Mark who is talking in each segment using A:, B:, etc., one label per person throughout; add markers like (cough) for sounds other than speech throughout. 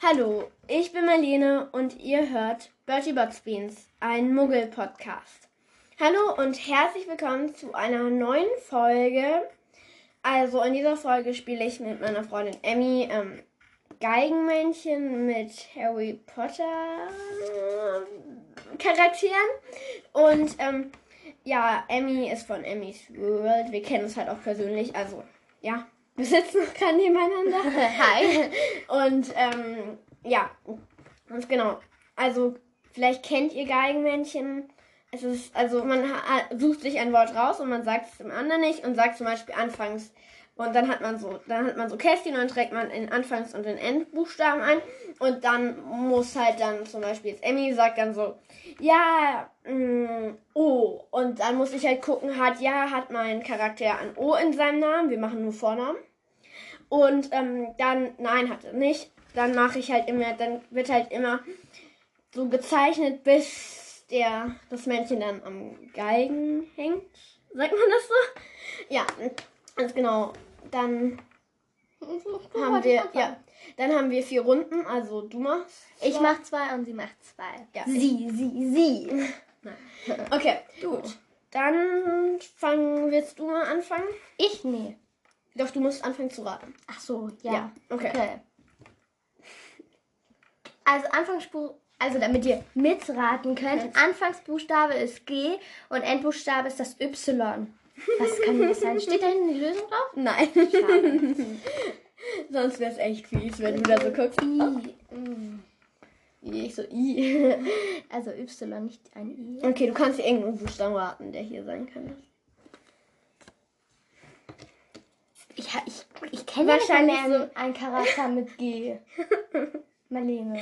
A: Hallo, ich bin Marlene und ihr hört Bertie Bots Beans, ein Muggel-Podcast. Hallo und herzlich willkommen zu einer neuen Folge. Also in dieser Folge spiele ich mit meiner Freundin Emmy ähm, Geigenmännchen mit Harry Potter Charakteren. Und ähm, ja, Emmy ist von Emmys World. Wir kennen uns halt auch persönlich. Also ja, sitzen noch gerade nebeneinander. (laughs) Hi. Und ähm, ja, ganz genau. Also vielleicht kennt ihr Geigenmännchen. Es ist, also man sucht sich ein Wort raus und man sagt es dem anderen nicht und sagt zum Beispiel anfangs und dann hat man so, dann hat man so Kästchen und dann trägt man den Anfangs- und den Endbuchstaben ein. Und dann muss halt dann zum Beispiel jetzt Emmy sagt dann so, ja, mh, mm, O. Und dann muss ich halt gucken, hat, ja, hat mein Charakter ein O in seinem Namen. Wir machen nur Vornamen. Und ähm, dann, nein, hat er nicht. Dann mache ich halt immer, dann wird halt immer so gezeichnet, bis der, das Männchen dann am Geigen hängt. Sagt man das so? Ja, ganz genau dann haben wir, ja, dann haben wir vier Runden. Also du machst.
B: Zwei. Ich mach zwei und sie macht zwei.
A: Ja. Sie, sie, sie. (laughs) Okay, gut. Dann fangen, willst du mal anfangen?
B: Ich? Nee.
A: Doch, du musst anfangen zu raten.
B: Ach so, ja. ja.
A: Okay. okay.
B: Also Anfangsbuch, also damit ihr mitraten könnt, Jetzt. Anfangsbuchstabe ist G und Endbuchstabe ist das Y. Was kann das sein? Steht da hinten die Lösung drauf?
A: Nein. (laughs) Sonst wäre es echt fies, wenn du da so guckst. I. Ich so I.
B: Also Y, nicht ein I.
A: Okay, du kannst dir irgendeinen Buchstaben raten, der hier sein kann.
B: Ich, ich, ich kenne wahrscheinlich so einen Charakter mit G. (laughs) Marlene.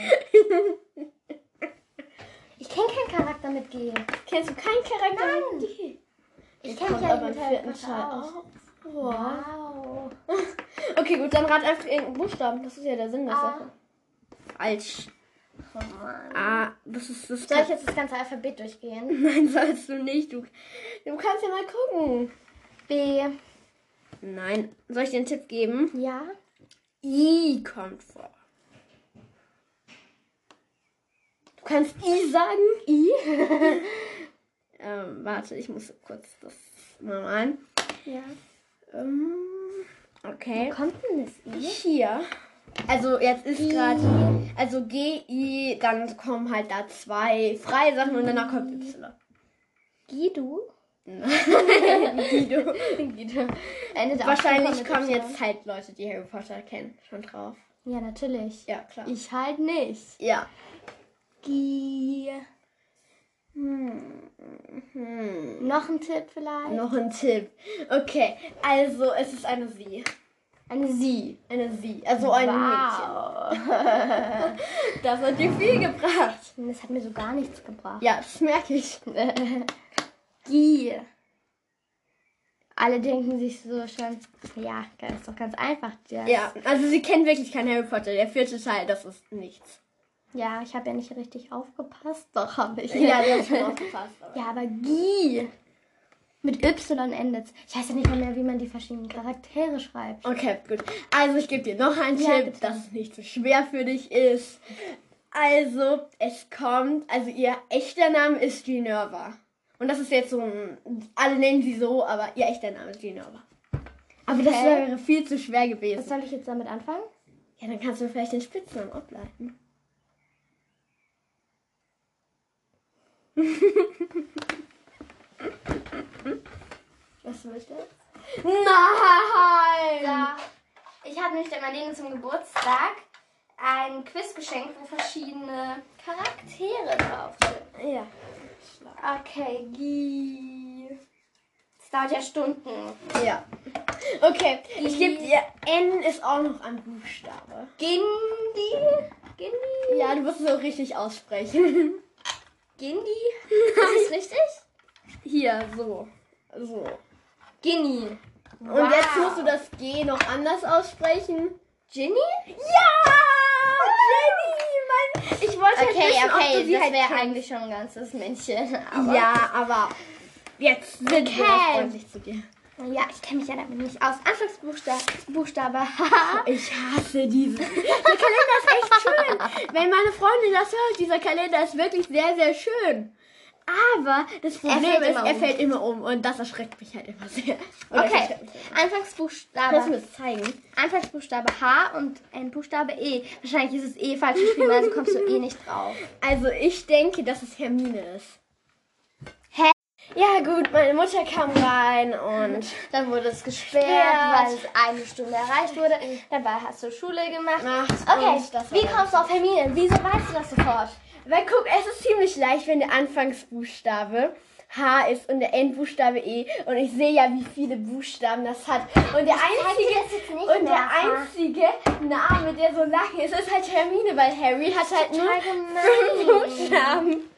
B: Ich kenne keinen Charakter mit G.
A: Kennst du keinen Charakter
B: Nein.
A: mit G?
B: Ich kenne mich aber im vierten Teil
A: aus. Wow. okay, gut, dann rat einfach irgendeinen Buchstaben. Das ist ja der Sinn der Sache. Falsch.
B: Oh Mann.
A: Ah, das ist das.
B: Soll ich jetzt das ganze Alphabet durchgehen? (laughs)
A: Nein, sollst du nicht. Du, du kannst ja mal gucken.
B: B.
A: Nein. Soll ich dir einen Tipp geben?
B: Ja.
A: I kommt vor. Du kannst I sagen?
B: I? (laughs) (laughs)
A: Ähm, warte, ich muss kurz das mal rein.
B: Ja.
A: Ähm, okay.
B: Wo kommt denn das
A: I? Hier. Also jetzt ist gerade, also G, I, dann kommen halt da zwei freie Sachen und danach kommt Y.
B: Guido?
A: Guido. (laughs)
B: Guido.
A: Wahrscheinlich kommen jetzt halt Leute, die Harry Potter kennen, schon drauf.
B: Ja, natürlich.
A: Ja, klar.
B: Ich halt nicht.
A: Ja.
B: G. Hm. Hm. Noch ein Tipp vielleicht?
A: Noch ein Tipp. Okay, also es ist eine Sie.
B: Eine Sie.
A: Eine Sie. Also ein wow. Mädchen. (laughs) das hat dir viel gebracht.
B: Das hat mir so gar nichts gebracht.
A: Ja, das merke ich. (laughs)
B: Gi. Alle denken sich so schon, ja, das ist doch ganz einfach.
A: Das. Ja, also sie kennen wirklich keinen Harry Potter. Der vierte Teil, das ist nichts.
B: Ja, ich habe ja nicht richtig aufgepasst. Doch, habe ich.
A: Ja, du hast schon (laughs) aufgepasst.
B: Aber. Ja, aber Guy. Mit Y endet Ich weiß ja nicht mal mehr, wie man die verschiedenen Charaktere schreibt.
A: Okay, gut. Also, ich gebe dir noch einen ja, Tipp, bitte. dass es nicht so schwer für dich ist. Also, es kommt, also ihr echter Name ist Genova. Und das ist jetzt so ein, alle nennen sie so, aber ihr echter Name ist Genova. Aber okay. das wäre viel zu schwer gewesen.
B: Was soll ich jetzt damit anfangen?
A: Ja, dann kannst du vielleicht den Spitznamen ableiten. (laughs)
B: Was wird das?
A: Nein!
B: Ja. Ich habe nämlich der Marlene zum Geburtstag ein Quiz geschenkt, wo verschiedene Charaktere drauf sind.
A: Ja.
B: Okay, Gi. Das dauert ja Stunden.
A: Ja. Okay, ich gebe dir N ist auch noch ein Buchstabe.
B: Gindi?
A: Gindi? Ja, du musst es auch richtig aussprechen. (laughs)
B: Gindi? Ist das richtig?
A: Hier, so. So.
B: Ginny.
A: Und wow. jetzt musst du das G noch anders aussprechen.
B: Ginny?
A: Ja! Mein, ich wollte
B: okay, halt wissen, okay, ob du sie das halt wäre eigentlich schon ein ganzes Männchen. (laughs)
A: Aber ja, aber jetzt sind okay. wir freundlich zu dir.
B: Ja, ich kenne mich ja damit nicht aus. Anfangsbuchstabe. (laughs) Buchstabe.
A: ich hasse diese. Der Kalender ist echt schön. Wenn meine Freundin das hört, dieser Kalender ist wirklich sehr, sehr schön. Aber das Problem ist,
B: immer
A: er
B: um.
A: fällt immer um und das erschreckt mich halt immer sehr. (laughs) Oder
B: Okay,
A: immer. Kannst du
B: Anfangsbuchstabe.
A: mir das zeigen?
B: Anfangsbuchstabe H und Endbuchstabe E. Wahrscheinlich ist es E falsch geschrieben, also kommst du eh nicht drauf. (laughs)
A: Also ich denke, dass es Hermine ist.
B: Hä?
A: Ja gut, meine Mutter kam rein und
B: Dann wurde es gesperrt,
A: Sperrt.
B: weil es eine Stunde erreicht wurde. Dabei hast du Schule gemacht.
A: Macht
B: Okay, wie kommst du auf Hermine? Wieso weißt du das sofort?
A: Weil guck, es ist ziemlich leicht, wenn der Anfangsbuchstabe H ist und der Endbuchstabe E. Und ich sehe ja, wie viele Buchstaben das hat. Und der einzige, und der einzige Name, der so lang ist, ist halt Hermine, weil Harry hat halt nur fünf. Buchstaben.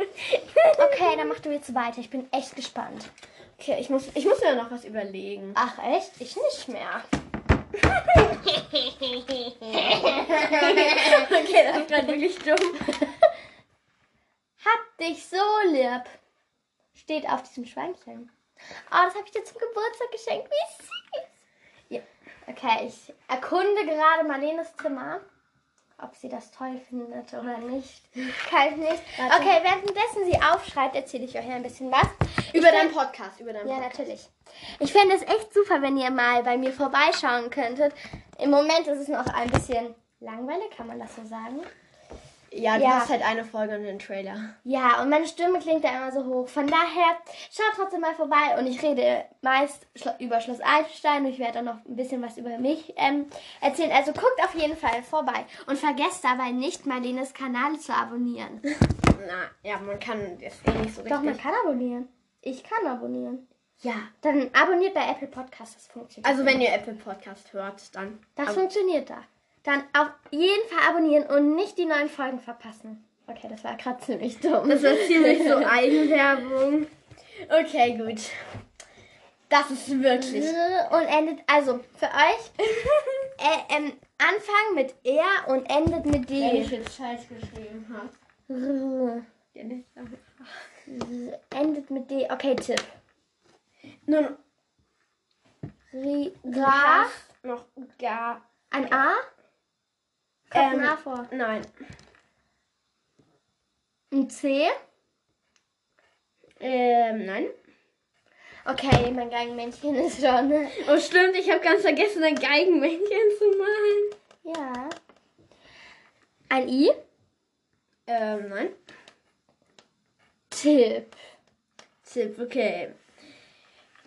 B: Okay, dann mach du jetzt weiter. Ich bin echt gespannt.
A: Okay, ich muss, ich muss mir noch was überlegen.
B: Ach echt? Ich nicht mehr. (laughs)
A: Okay, das ist gerade wirklich dumm. (laughs)
B: Hab dich so lieb. Steht auf diesem Schweinchen. Oh, das habe ich dir zum Geburtstag geschenkt. Wie süß. Ja. Okay, ich erkunde gerade Marlenes Zimmer. Ob sie das toll findet oder nicht. Kann ich nicht.
A: Warte.
B: Okay, währenddessen sie aufschreibt, erzähle ich euch ein bisschen was.
A: Über
B: Ich
A: deinen Podcast, über deinen
B: Ja,
A: Podcast.
B: natürlich. Ich fände es echt super, wenn ihr mal bei mir vorbeischauen könntet. Im Moment ist es noch ein bisschen langweilig, kann man das so sagen?
A: Ja, du
B: Ja.
A: hast halt eine Folge und einen Trailer.
B: Ja, und meine Stimme klingt da immer so hoch. Von daher, schaut trotzdem mal vorbei. Und ich rede meist über Schloss Einstein. Und ich werde auch noch ein bisschen was über mich ähm, erzählen. Also guckt auf jeden Fall vorbei. Und vergesst dabei nicht, Marlenes Kanal zu abonnieren. (laughs)
A: Na, ja, man kann das eh nicht so richtig.
B: Doch, man kann abonnieren. Ich kann abonnieren.
A: Ja.
B: Dann abonniert bei Apple Podcasts. Das funktioniert.
A: Also wenn ihr Apple Podcast hört, dann.
B: Das funktioniert da. Dann auf jeden Fall abonnieren und nicht die neuen Folgen verpassen. Okay, das war gerade ziemlich dumm.
A: Das war ziemlich so (laughs) Eigenwerbung. Okay, gut. Das ist wirklich.
B: und endet, also für euch, (laughs) äh, ähm, Anfang mit R und endet mit
A: Wenn ich
B: D.
A: jetzt Scheiß geschrieben habe.
B: Endet mit D. Okay, Tipp.
A: Nun,
B: Ra,
A: noch gar.
B: ein A? Kommt
A: Ähm,
B: vor.
A: Nein.
B: Ein C?
A: Ähm, nein.
B: Okay, mein Geigenmännchen ist schon.
A: Oh, stimmt, ich habe ganz vergessen, ein Geigenmännchen zu malen.
B: Ja. Ein I?
A: Ähm, nein.
B: Tipp.
A: Tipp, okay.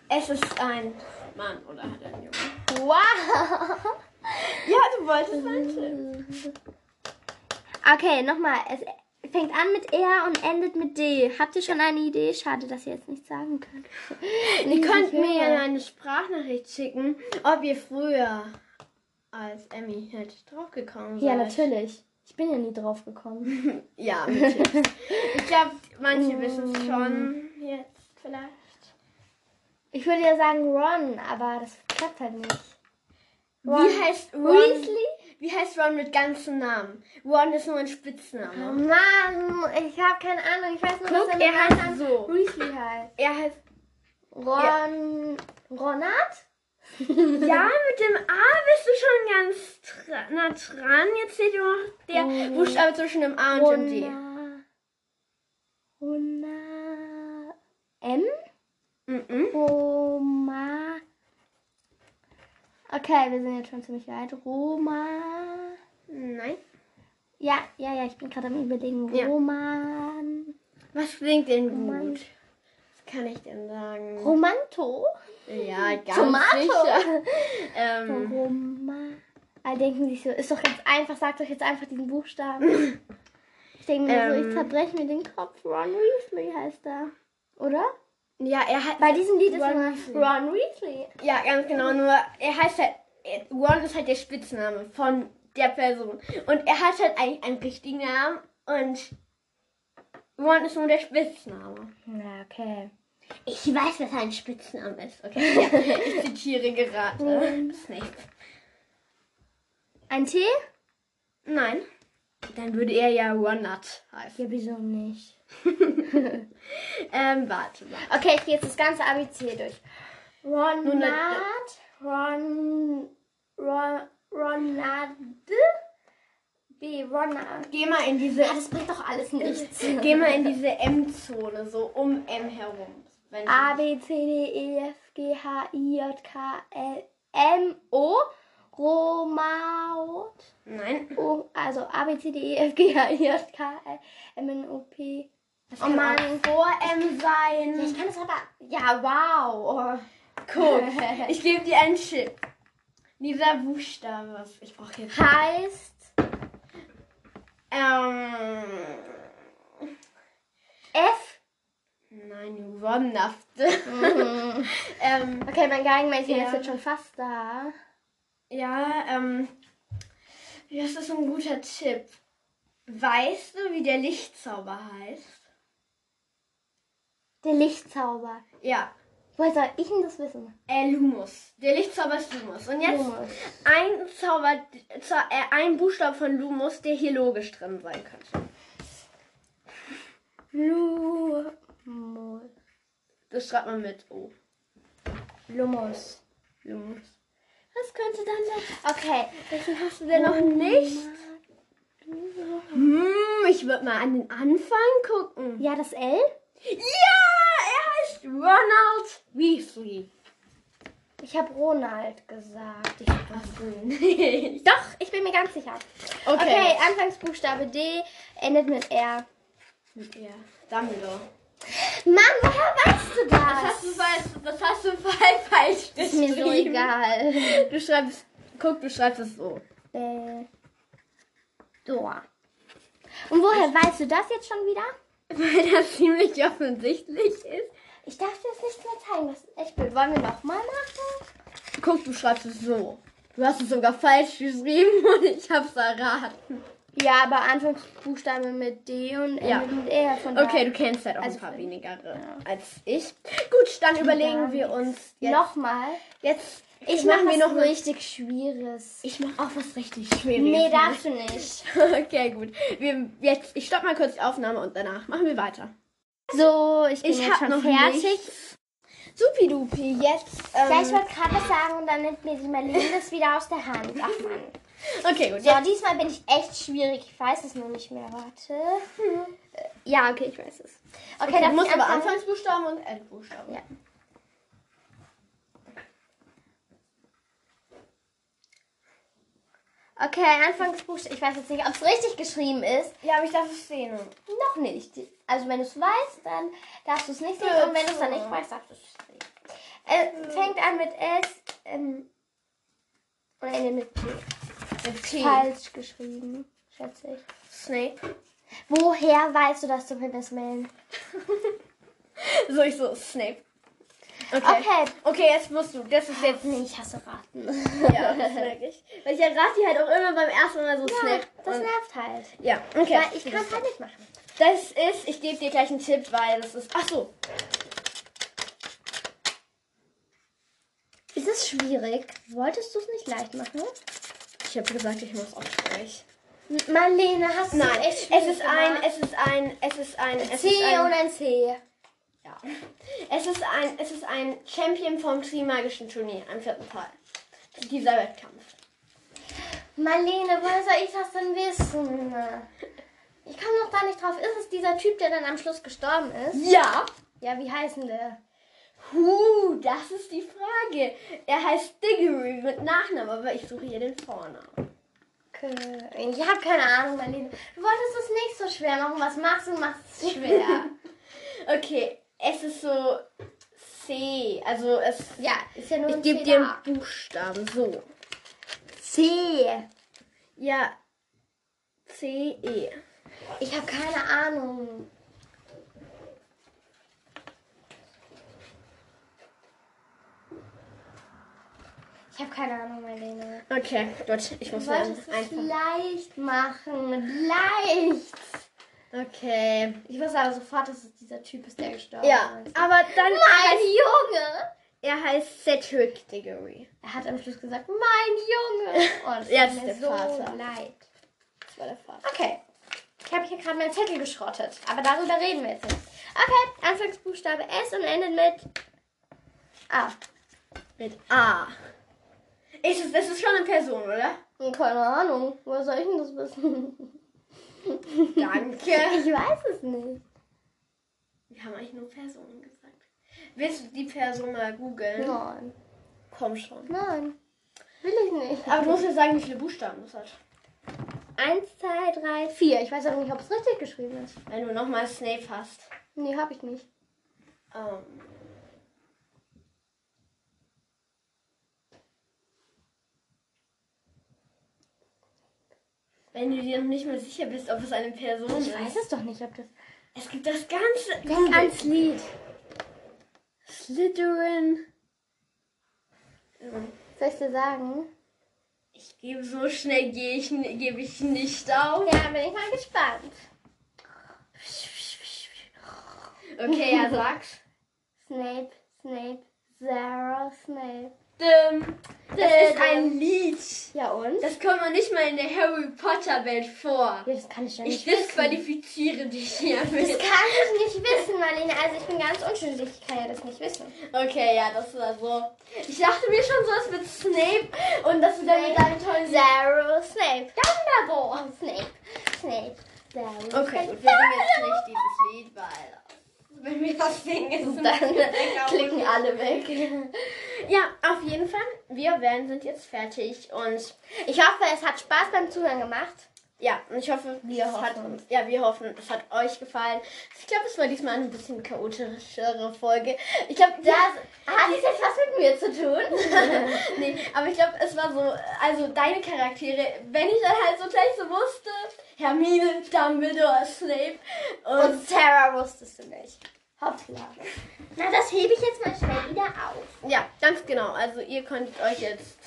A: Es ist ein Mann oder halt ein Junge.
B: Wow.
A: Ja, du wolltest Tipp.
B: Okay, nochmal. Es fängt an mit R und endet mit D. Habt ihr schon eine Idee? Schade, dass ihr jetzt nicht sagen könnt. (laughs)
A: Ihr könnt mir ja eine Sprachnachricht schicken, ob ihr früher als Emmy hätte draufgekommen seid.
B: Ja, natürlich. Ich bin ja nie drauf gekommen. (laughs)
A: Ja. Ich glaube, manche wissen es schon jetzt vielleicht.
B: Ich würde ja sagen Ron, aber das klappt halt nicht. Ron.
A: Wie heißt Ron?
B: Weasley?
A: Wie heißt Ron mit ganzem Namen? Ron ist nur ein
B: Oh
A: Spitzname.
B: Mann, ich habe keine Ahnung. Ich weiß nur,
A: Guck,
B: dass
A: er
B: mit
A: heißt so.
B: Weasley heißt.
A: Er heißt.
B: Ron. Ronat? (laughs)
A: Ja, mit dem A bist du schon ganz nah dran. Jetzt steht nur noch der
B: Oh.
A: Buchstabe zwischen dem A und dem D.
B: Rona. M?
A: Mhm.
B: Roma. Okay, wir sind jetzt schon ziemlich weit. Roma.
A: Nein.
B: Ja, ja, ja, ich bin gerade am überlegen.
A: Ja.
B: Roman.
A: Was klingt denn
B: Roman.
A: gut? Was kann ich denn sagen?
B: Romanto?
A: Ja, ganz
B: Tomato.
A: sicher. (laughs) Ähm,
B: Roma. Alle denken sich so, ist doch ganz einfach, sagt doch jetzt einfach diesen Buchstaben. (laughs) Ich denke mir so,
A: Ähm.
B: ich zerbreche mir den Kopf. Ron Weasley heißt er. Oder?
A: Ja, er hat.
B: Bei diesem Lied ist
A: Ron
B: immer
A: Weasley.
B: Ron Weasley.
A: Ja, ganz genau. Nur er heißt halt. Ron ist halt der Spitzname von der Person. Und er hat halt eigentlich einen richtigen Namen. Und Ron ist nur der Spitzname.
B: Na, okay.
A: Ich weiß, was ein Spitzname ist. Okay. (laughs) Ich zitiere gerade. Snape.
B: Ein T?
A: Nein. Dann würde er ja Ronut heißen.
B: Ja, wieso nicht? (laughs)
A: Ähm, warte mal.
B: Okay, ich gehe jetzt das ganze ABC durch. Ronald,
A: äh,
B: Ron, Ron, Ronald, B, Ronald.
A: Geh mal in diese,
B: Ja, das bringt doch alles nichts. (laughs)
A: geh mal in diese M-Zone, so um M herum.
B: A, B, C, D, E, F, G, H, I, J, K, L, M, O. Romaut.
A: Nein.
B: O, also A, B, C, D, E, F, G, H, I, J, K, L, M, N, O, P. Das
A: Oh
B: kann
A: Mann,
B: auch-
A: vor M
B: Ja,
A: sein.
B: ich kann das aber. Ja, wow.
A: Guck, (laughs) ich gebe dir einen Chip. Dieser Buchstabe, ich brauche jetzt.
B: Heißt
A: Ähm.
B: F.
A: Nein, du Wonnafte. (laughs) ähm,
B: Okay, mein Geigenmännchen
A: Ja.
B: ist jetzt schon fast da.
A: ja, ähm. Das ist ein guter Tipp. Weißt du, wie der Lichtzauber heißt?
B: Der Lichtzauber.
A: Ja,
B: Woher soll ich denn das wissen?
A: äh, Lumus. Der Lichtzauber ist Lumus. Und jetzt
B: Lumus.
A: ein Zauber, Zau- äh, ein Buchstabe von Lumus, der hier logisch drin sein könnte.
B: Lumus.
A: Das schreibt man mit O.
B: Lumus.
A: Lumus. Was könnte dann der...
B: Okay.
A: Welchen hast du denn noch nicht? Hm, ich würde mal an den Anfang gucken.
B: Ja, das L?
A: Ja, heißt Ronald Weasley.
B: Ich habe Ronald gesagt. Ich
A: okay. (laughs)
B: Doch, ich bin mir ganz sicher. Okay, Anfangsbuchstabe D endet mit R.
A: Ja, Dumbledore.
B: Mann, woher weißt du das?
A: Was hast du falsch, was hast du falsch,
B: ist mir so egal.
A: Du schreibst, guck, du schreibst es so.
B: Äh, Dor. Und woher weißt du das jetzt schon wieder? (laughs)
A: Weil das ziemlich offensichtlich ist.
B: Ich darf dir das nicht mehr zeigen. Das ist echt blöd. Wollen wir nochmal machen?
A: Guck, du schreibst es so. Du hast es sogar falsch geschrieben (laughs) und ich hab's erraten.
B: Ja, aber Anfangsbuchstabe mit D und
A: Ja.
B: endet mit R. Von
A: Okay, du kennst halt auch
B: Also
A: ein paar weniger als ich. Gut, dann überlegen
B: gar
A: wir uns jetzt.
B: Nochmal.
A: Jetzt
B: Ich
A: machen
B: mache
A: wir
B: noch
A: noch
B: richtig Schwieriges.
A: Ich mach auch was richtig Schwieriges.
B: Nee, darfst du nicht. (laughs)
A: Okay, gut. Wir, jetzt, ich stopp mal kurz die Aufnahme und danach machen wir weiter.
B: So, ich bin
A: Ich
B: jetzt schon
A: noch
B: fertig.
A: nichts. Supidupi, jetzt. Ähm,
B: Ja, ich wollte gerade was (laughs) sagen und dann nimmt mir die Marlene das wieder aus der Hand. Ach Mann.
A: okay, gut.
B: So,
A: Jetzt,
B: diesmal bin ich echt schwierig. Ich weiß es nur nicht mehr. Warte. Äh, Ja, okay, ich weiß es. Okay,
A: okay, musst
B: ich
A: aber? Anfangsbuchstaben und Endbuchstaben.
B: Ja. Okay, Anfangsbuchstabe. Ich weiß jetzt nicht, ob es richtig geschrieben ist.
A: Ja, aber ich darf es sehen.
B: Noch nicht. Also wenn du es weißt, dann darfst du es nicht sehen. Und wenn du es dann nicht weißt, darfst du es sehen. Äh, fängt an mit S ähm, und endet mit T.
A: Mit T.
B: Falsch geschrieben, schätze ich.
A: Snape.
B: Woher weißt du das zumindest, Meln? (laughs)
A: So, ich so, Snape. Okay.
B: Okay.
A: Okay, jetzt musst du. Das ist jetzt.
B: Nee, ich hasse Raten.
A: Ja, das merke ich. Weil ich errate die halt auch immer beim ersten Mal so Snape.
B: das
A: und,
B: nervt halt.
A: ja, okay.
B: Weil ich kann es halt nicht machen.
A: Das ist, ich gebe dir gleich einen Tipp, weil das ist. Ach so.
B: Ist es schwierig? Wolltest du es nicht leicht machen?
A: Ich habe gesagt, ich muss auch schwierig.
B: Marlene, hast du
A: Nein, es ist ein,
B: gemacht?
A: es ist ein, es ist ein, es
B: C
A: ist ein,
B: und ein C.
A: ja. Es ist ein, es ist ein Champion vom Trimagischen Turnier, am vierten Teil. Dieser Wettkampf.
B: Marlene, woher soll ich das denn wissen? Ich komme noch da nicht drauf. Ist es dieser Typ, der dann am Schluss gestorben ist?
A: Ja.
B: Ja, wie heißt denn der?
A: Huh, das ist die Frage. Er heißt Diggory mit Nachnamen, aber ich suche hier den Vornamen.
B: Okay. Ich habe keine Ahnung, Marlene. Du wolltest es nicht so schwer machen. Was machst du? Machst es (laughs) schwer.
A: Okay, es ist so C. Also es.
B: ja, ist ja nur
A: Ich
B: ein
A: gebe dir einen Buchstaben. So.
B: C.
A: Ja. C, E.
B: Ich habe keine Ahnung. Ich habe keine Ahnung, Marlene.
A: Okay, gut. Ich muss
B: Du wolltest es
A: einfach.
B: leicht machen. Leicht.
A: Okay.
B: Ich wusste aber sofort, dass es dieser Typ ist, der gestorben
A: Ja,
B: ist.
A: aber dann.
B: Mein Junge!
A: Er heißt Cedric Diggory.
B: Er hat am Schluss gesagt, mein Junge! (laughs) Oh, das
A: Ja,
B: tut
A: das
B: mir
A: ist
B: so
A: der Vater.
B: leid.
A: Das war der Vater.
B: Okay. Ich habe hier gerade meinen Zettel geschrottet. Aber darüber reden wir jetzt nicht. Okay, Anfangsbuchstabe S und endet mit A.
A: Mit A. Ist es, das ist schon eine Person, oder?
B: Keine Ahnung. Woher soll ich denn das wissen? (laughs)
A: Danke.
B: Ich weiß es nicht.
A: Wir haben eigentlich nur Personen gesagt. Willst du die Person mal googeln?
B: Nein.
A: Komm schon.
B: Nein. Will ich nicht.
A: Aber du musst mir sagen, wie viele Buchstaben es hat.
B: Eins, zwei, drei, vier. Ich weiß auch nicht, ob es richtig geschrieben ist.
A: Wenn du nochmal Snape hast.
B: Nee, hab ich nicht.
A: Ähm. Wenn du dir noch nicht mehr sicher bist, ob es eine Person
B: Ich
A: ist.
B: weiß es doch nicht, ob das.
A: Es gibt das ganze.
B: Das ganze Lied.
A: Slytherin.
B: Soll ich dir sagen?
A: Ich gebe so schnell, gehe ich, gebe ich nicht auf.
B: Ja, bin ich mal gespannt.
A: Okay, ja, sag's.
B: Snape, Snape, Sarah, Snape.
A: Dim. Das ist
B: Dim.
A: ein Lied.
B: Ja und?
A: Das kommt man nicht mal in der Harry Potter Welt vor.
B: Ja, das kann ich ja
A: Ich
B: nicht wissen.
A: disqualifiziere dich hiermit.
B: Das kann ich nicht wissen, Marlene. Also ich bin ganz unschuldig. Ich kann ja das nicht wissen.
A: Okay, ja, das war so. Ich dachte mir schon sowas mit Snape und dass du dann mit deinem tollen
B: Sarah, Snape. Dumbledore. Snape, Snape, Sarah.
A: Okay, gut, wir singen jetzt nicht dieses Lied, weil wenn wir das singen, ist
B: Dann (laughs) klicken alle weg.
A: Ja, auf jeden Fall. Wir werden sind jetzt fertig und
B: Ich hoffe, es hat Spaß beim Zuhören gemacht.
A: ja, und ich hoffe,
B: Wir
A: es hat uns, ja, wir hoffen, es hat euch gefallen. Ich glaube, es war diesmal eine bisschen chaotischere Folge. Ich glaube,
B: Das
A: das
B: hat jetzt was mit mir zu tun. (laughs)
A: nee, aber ich glaube, es war so, also deine Charaktere, wenn ich dann halt so gleich so wusste, Hermine, Dumbledore, Snape und,
B: Und Sarah wusstest du nicht. Hoppla. Na, das hebe ich jetzt mal schnell wieder auf.
A: ja, ganz genau. Also ihr konntet euch jetzt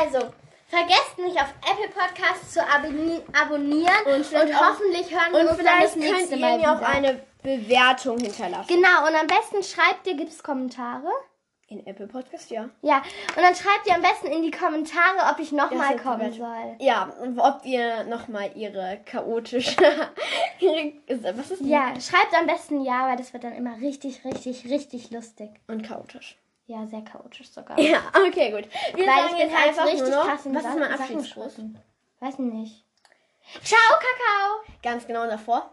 B: Also, vergesst nicht auf Apple Podcasts zu abonni abonnieren
A: Und
B: und, hoffentlich hören wir
A: und
B: uns dann das
A: vielleicht könnt
B: nächste
A: ihr
B: Mal
A: mir auch eine Bewertung hinterlassen.
B: Genau, und am besten schreibt ihr, gibt es Kommentare?
A: In Apple Podcast, ja.
B: Ja, und dann schreibt ihr am besten in die Kommentare, ob ich nochmal kommen
A: so
B: soll.
A: Ja, und ob ihr nochmal ihre chaotische. (laughs) was ist
B: Ja, schreibt am besten ja, weil das wird dann immer richtig, richtig, richtig lustig.
A: Und chaotisch.
B: Ja, sehr chaotisch sogar. (laughs)
A: Ja, okay, gut. Wir
B: Weil
A: sagen
B: ich
A: jetzt
B: halt
A: einfach
B: richtig
A: nur noch, was ist mein Abschiedsgruß?
B: Weiß nicht. Ciao, Kakao!
A: Ganz genau davor.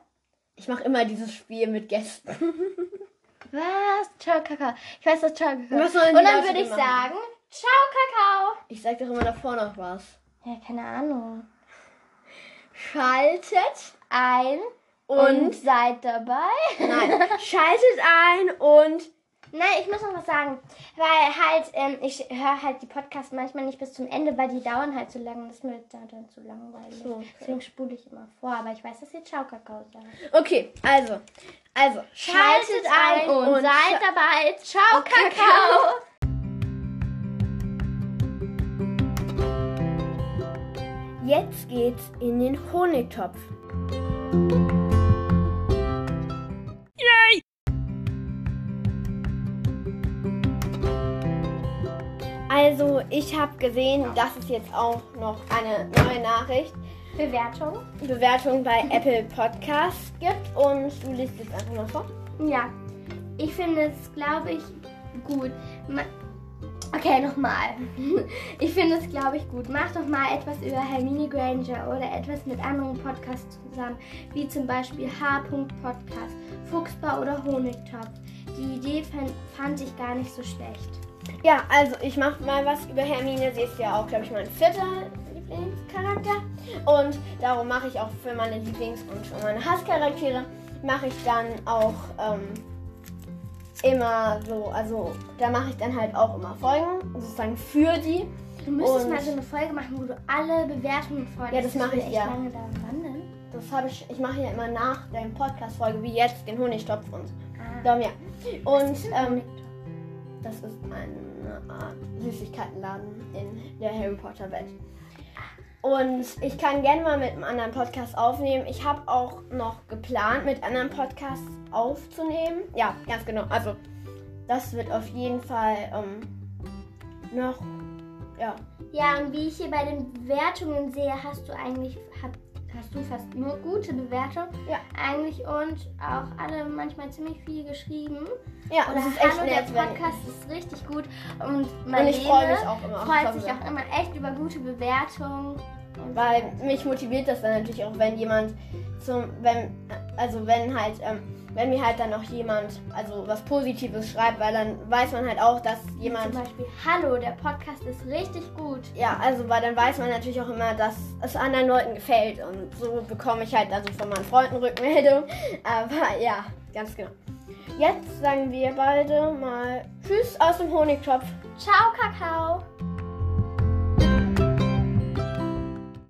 A: Ich mache immer dieses Spiel mit Gästen. (laughs)
B: Was? Ciao, Kakao. Ich weiß, was Ciao, Kakao Und dann
A: Leute
B: würde ich
A: machen?
B: sagen, Ciao, Kakao!
A: Ich sag doch immer davor noch was.
B: Ja, keine Ahnung.
A: Schaltet
B: Ein und,
A: und.
B: seid dabei.
A: Nein, schaltet ein und.
B: Nein, ich muss noch was sagen. Weil halt, ähm, ich höre halt die Podcasts manchmal nicht bis zum Ende, weil die dauern halt zu lange. Das ist mir da dann zu langweilig.
A: So, okay.
B: Deswegen spule ich immer vor. Aber ich weiß, dass ihr Ciao, Kakao sagt.
A: Okay, also. Also,
B: Schaltet ein und, seid
A: scha-
B: dabei. Ciao,
A: Und
B: Kakao.
A: Kakao. Jetzt geht's in den Honigtopf. Also, ich habe gesehen, dass es jetzt auch noch eine neue Nachricht,
B: Bewertung?
A: Bewertung bei (laughs) Apple Podcasts gibt und du liest jetzt einfach mal vor.
B: Ja. Ich finde es, glaube ich, gut. Okay, nochmal. (laughs) Ich finde es, glaube ich, gut. Mach doch mal etwas über Hermine Granger oder etwas mit anderen Podcasts zusammen, wie zum Beispiel H. Podcast, Fuchsbau oder Honigtopf. Die Idee fand ich gar nicht so schlecht.
A: Ja, also ich mache mal was über Hermine. Sie ist ja auch, glaube ich, mein vierter Lieblingscharakter. Und darum mache ich auch für meine Lieblings- und für meine Hasscharaktere mache ich dann auch ähm, immer so, also da mache ich dann halt auch immer Folgen, sozusagen für die.
B: Du müsstest
A: Und-
B: mal so eine Folge machen, wo du alle Bewertungen vorliest.
A: Ja, das mache ich, ja.
B: lange denn?
A: Das habe ich, ich mache ja immer nach der Podcast-Folge, wie jetzt, den Honigtopf und
B: Ah.
A: darum ja. Und
B: ist
A: ähm? Das ist Art Süßigkeitenladen in der Harry Potter Welt. Und ich kann gerne mal mit einem anderen Podcast aufnehmen. Ich habe auch noch geplant, mit anderen Podcasts aufzunehmen. Ja, ganz genau. Also, das wird auf jeden Fall ähm, noch. Ja.
B: Ja, und wie ich hier bei den Bewertungen sehe, hast du eigentlich, hast du fast nur gute Bewertungen.
A: Ja.
B: Eigentlich und auch alle manchmal ziemlich viel geschrieben.
A: Ja,
B: Oder
A: das ist echt
B: Hallo, der Podcast ist richtig gut. Und
A: und ich freue mich auch immer.
B: freut sich auch immer echt über gute Bewertungen. Und
A: Weil mich motiviert das dann natürlich auch, wenn jemand zum, wenn, also wenn halt, ähm, wenn mir halt dann noch jemand, also was Positives schreibt, weil dann weiß man halt auch, dass
B: Zum
A: jemand,
B: Beispiel, hallo, der Podcast ist richtig gut.
A: ja, also weil dann weiß man natürlich auch immer, dass es anderen Leuten gefällt und so bekomme ich halt also von meinen Freunden Rückmeldung. (laughs) Aber ja, ganz genau. Jetzt sagen wir beide mal Tschüss aus dem Honigtopf.
B: Ciao, Kakao.